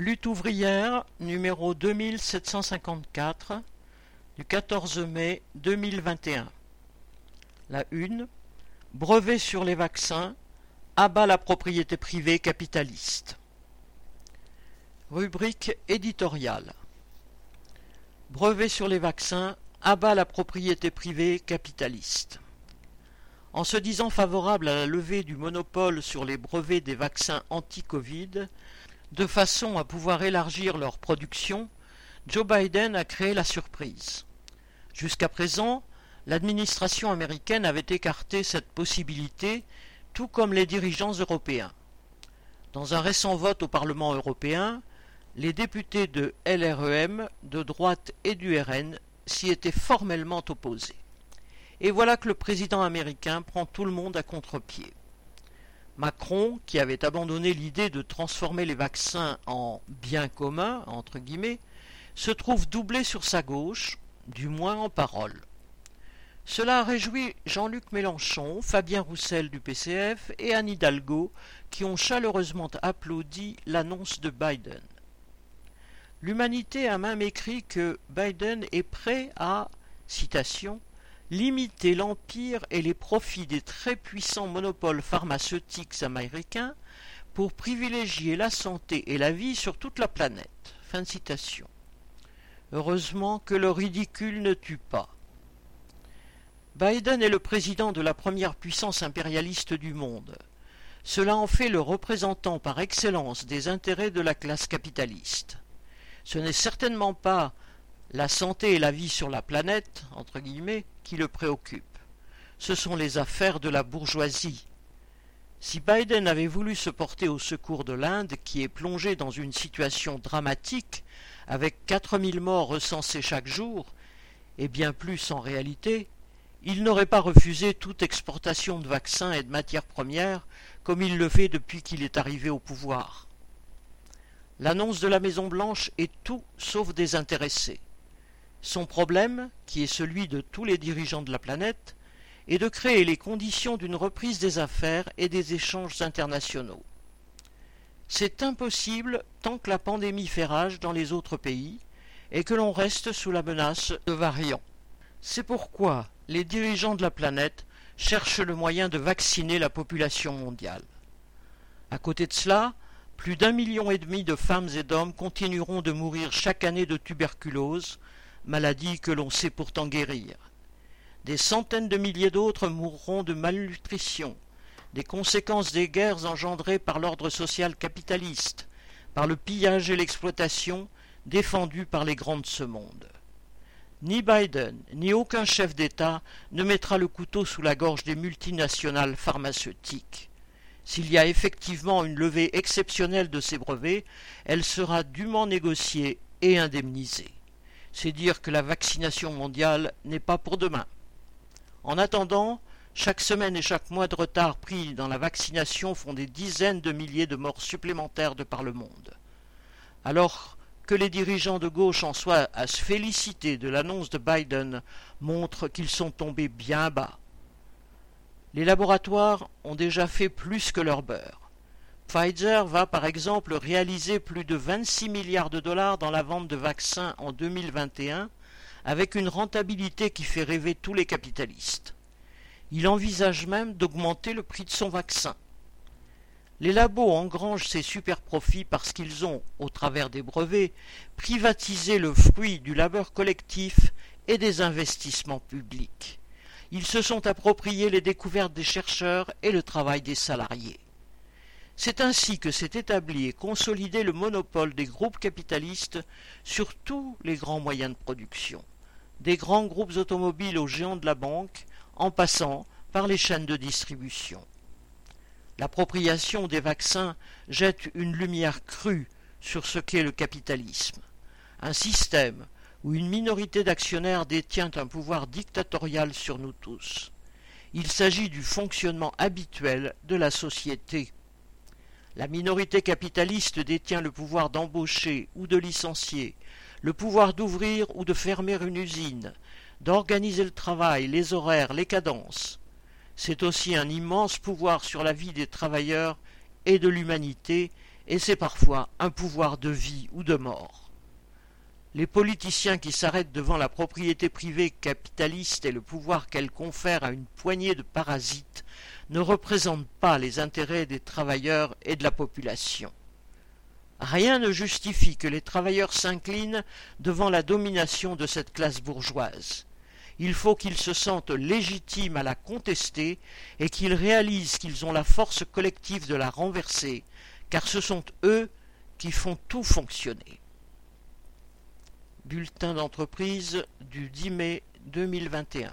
Lutte ouvrière numéro 2754 du 14 mai 2021. La une Brevet sur les vaccins abat la propriété privée capitaliste. Rubrique éditoriale Brevet sur les vaccins abat la propriété privée capitaliste. En se disant favorable à la levée du monopole sur les brevets des vaccins anti-Covid, de façon à pouvoir élargir leur production, Joe Biden a créé la surprise. Jusqu'à présent, l'administration américaine avait écarté cette possibilité, tout comme les dirigeants européens. Dans un récent vote au Parlement européen, les députés de LREM, de droite et du RN s'y étaient formellement opposés. Et voilà que le président américain prend tout le monde à contre-pied. Macron, qui avait abandonné l'idée de transformer les vaccins en entre guillemets, se trouve doublé sur sa gauche, du moins en parole. Cela a réjoui Jean-Luc Mélenchon, Fabien Roussel du PCF et Anne Hidalgo, qui ont chaleureusement applaudi l'annonce de Biden. L'humanité a même écrit que Biden est prêt à, citation, limiter l'empire et les profits des très puissants monopoles pharmaceutiques américains pour privilégier la santé et la vie sur toute la planète. Heureusement que le ridicule ne tue pas. Biden est le président de la première puissance impérialiste du monde. Cela en fait le représentant par excellence des intérêts de la classe capitaliste. Ce n'est certainement pas la santé et la vie sur la planète, entre guillemets, qui le préoccupent. Ce sont les affaires de la bourgeoisie. Si Biden avait voulu se porter au secours de l'Inde, qui est plongée dans une situation dramatique, avec quatre mille morts recensés chaque jour, et bien plus en réalité, il n'aurait pas refusé toute exportation de vaccins et de matières premières, comme il le fait depuis qu'il est arrivé au pouvoir. L'annonce de la Maison Blanche est tout sauf désintéressée. Son problème, qui est celui de tous les dirigeants de la planète, est de créer les conditions d'une reprise des affaires et des échanges internationaux. C'est impossible tant que la pandémie fait rage dans les autres pays et que l'on reste sous la menace de variants. C'est pourquoi les dirigeants de la planète cherchent le moyen de vacciner la population mondiale. À côté de cela, plus d'un million et demi de femmes et d'hommes continueront de mourir chaque année de tuberculose, maladie que l'on sait pourtant guérir. Des centaines de milliers d'autres mourront de malnutrition, des conséquences des guerres engendrées par l'ordre social capitaliste, par le pillage et l'exploitation défendus par les grands de ce monde. Ni Biden, ni aucun chef d'État ne mettra le couteau sous la gorge des multinationales pharmaceutiques. S'il y a effectivement une levée exceptionnelle de ces brevets, elle sera dûment négociée et indemnisée c'est dire que la vaccination mondiale n'est pas pour demain. En attendant, chaque semaine et chaque mois de retard pris dans la vaccination font des dizaines de milliers de morts supplémentaires de par le monde. Alors que les dirigeants de gauche en soient à se féliciter de l'annonce de Biden montre qu'ils sont tombés bien bas. Les laboratoires ont déjà fait plus que leur beurre. Pfizer va par exemple réaliser plus de 26 milliards de dollars dans la vente de vaccins en 2021 avec une rentabilité qui fait rêver tous les capitalistes. Il envisage même d'augmenter le prix de son vaccin. Les labos engrangent ces super profits parce qu'ils ont, au travers des brevets, privatisé le fruit du labeur collectif et des investissements publics. Ils se sont appropriés les découvertes des chercheurs et le travail des salariés. C'est ainsi que s'est établi et consolidé le monopole des groupes capitalistes sur tous les grands moyens de production, des grands groupes automobiles aux géants de la banque, en passant par les chaînes de distribution. L'appropriation des vaccins jette une lumière crue sur ce qu'est le capitalisme, un système où une minorité d'actionnaires détient un pouvoir dictatorial sur nous tous. Il s'agit du fonctionnement habituel de la société. La minorité capitaliste détient le pouvoir d'embaucher ou de licencier, le pouvoir d'ouvrir ou de fermer une usine, d'organiser le travail, les horaires, les cadences. C'est aussi un immense pouvoir sur la vie des travailleurs et de l'humanité, et c'est parfois un pouvoir de vie ou de mort. Les politiciens qui s'arrêtent devant la propriété privée capitaliste et le pouvoir qu'elle confère à une poignée de parasites ne représentent pas les intérêts des travailleurs et de la population. Rien ne justifie que les travailleurs s'inclinent devant la domination de cette classe bourgeoise. Il faut qu'ils se sentent légitimes à la contester et qu'ils réalisent qu'ils ont la force collective de la renverser, car ce sont eux qui font tout fonctionner. Bulletin d'entreprise du 10 mai 2021